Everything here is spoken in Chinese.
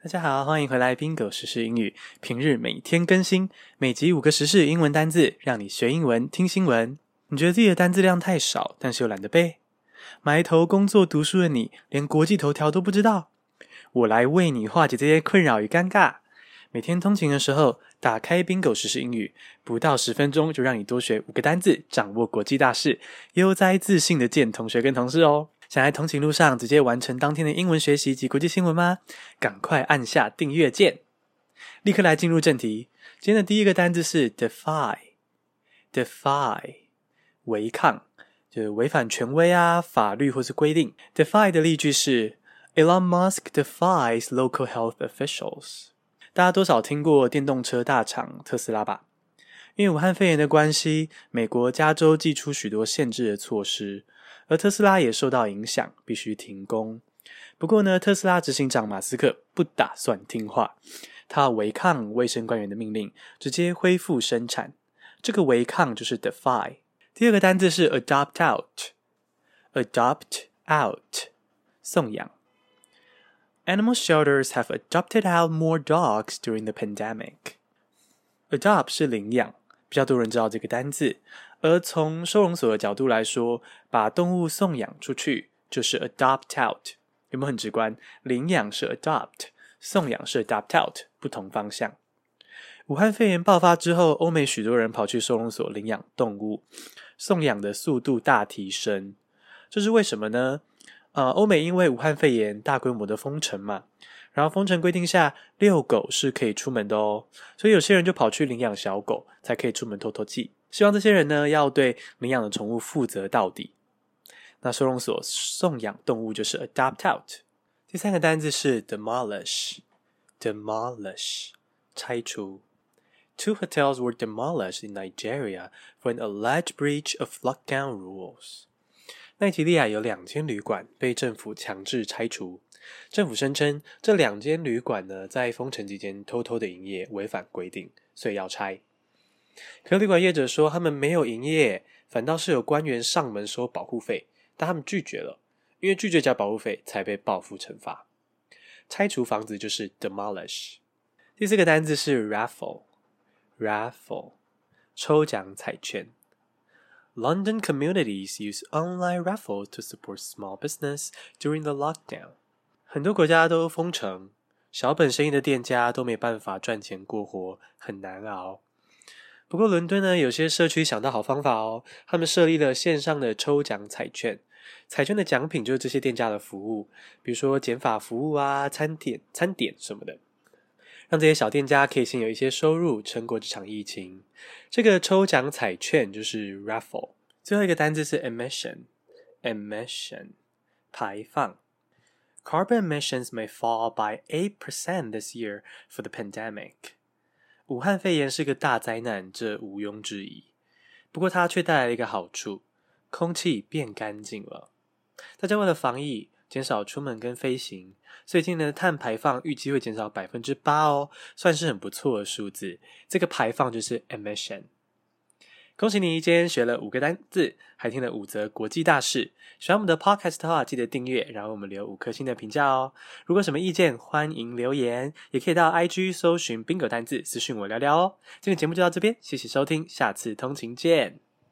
大家好，欢迎回来，Bingo 时事英语。平日每天更新，每集五个时事英文单字，让你学英文听新闻。你觉得自己的单字量太少，但是又懒得背？埋头工作读书的你，连国际头条都不知道？我来为你化解这些困扰与尴尬。每天通勤的时候，打开 Bingo 时英语，不到十分钟就让你多学五个单字，掌握国际大事，悠哉自信的见同学跟同事哦。想在通勤路上直接完成当天的英文学习及国际新闻吗？赶快按下订阅键！立刻来进入正题。今天的第一个单字是 defy，defy，违抗，就是违反权威啊、法律或是规定。defy 的例句是 Elon Musk defies local health officials。大家多少听过电动车大厂特斯拉吧？因为武汉肺炎的关系，美国加州祭出许多限制的措施。而特斯拉也受到影响，必须停工。不过呢，特斯拉执行长马斯克不打算听话，他违抗卫生官员的命令，直接恢复生产。这个违抗就是 defy。第二个单字是 adopt out，adopt out，送养。Animal shelters have adopted out more dogs during the pandemic. Adopt 是领养，比较多人知道这个单字。而从收容所的角度来说，把动物送养出去就是 adopt out，有没有很直观？领养是 adopt，送养是 adopt out，不同方向。武汉肺炎爆发之后，欧美许多人跑去收容所领养动物，送养的速度大提升。这是为什么呢？呃，欧美因为武汉肺炎大规模的封城嘛。然后封城规定下，遛狗是可以出门的哦，所以有些人就跑去领养小狗，才可以出门透透气。希望这些人呢，要对领养的宠物负责到底。那收容所送养动物就是 adopt out。第三个单字是 demolish，demolish，拆除。Two hotels were demolished in Nigeria for an alleged breach of lockdown rules。奈及利亚有两间旅馆被政府强制拆除。政府声称这两间旅馆呢，在封城期间偷偷的营业，违反规定，所以要拆。可旅馆业者说他们没有营业，反倒是有官员上门收保护费，但他们拒绝了，因为拒绝交保护费才被报复惩罚。拆除房子就是 demolish。第四个单字是 raffle，raffle，抽奖彩券。London communities use online raffles to support small business during the lockdown。很多国家都封城，小本生意的店家都没办法赚钱过活，很难熬。不过伦敦呢，有些社区想到好方法哦，他们设立了线上的抽奖彩券，彩券的奖品就是这些店家的服务，比如说减法服务啊、餐点、餐点什么的，让这些小店家可以先有一些收入，撑过这场疫情。这个抽奖彩券就是 raffle。最后一个单字是 emission，emission，排放。Carbon emissions may fall by eight percent this year for the pandemic。武汉肺炎是个大灾难，这毋庸置疑。不过它却带来了一个好处，空气变干净了。大家为了防疫，减少出门跟飞行，所以今年的碳排放预计会减少百分之八哦，算是很不错的数字。这个排放就是 emission。恭喜你，今天学了五个单字，还听了五则国际大事。喜欢我们的 podcast 的话，记得订阅，然后我们留五颗星的评价哦。如果什么意见，欢迎留言，也可以到 IG 搜寻 Bingo 单字，私讯我聊聊哦。今天节目就到这边，谢谢收听，下次通勤见。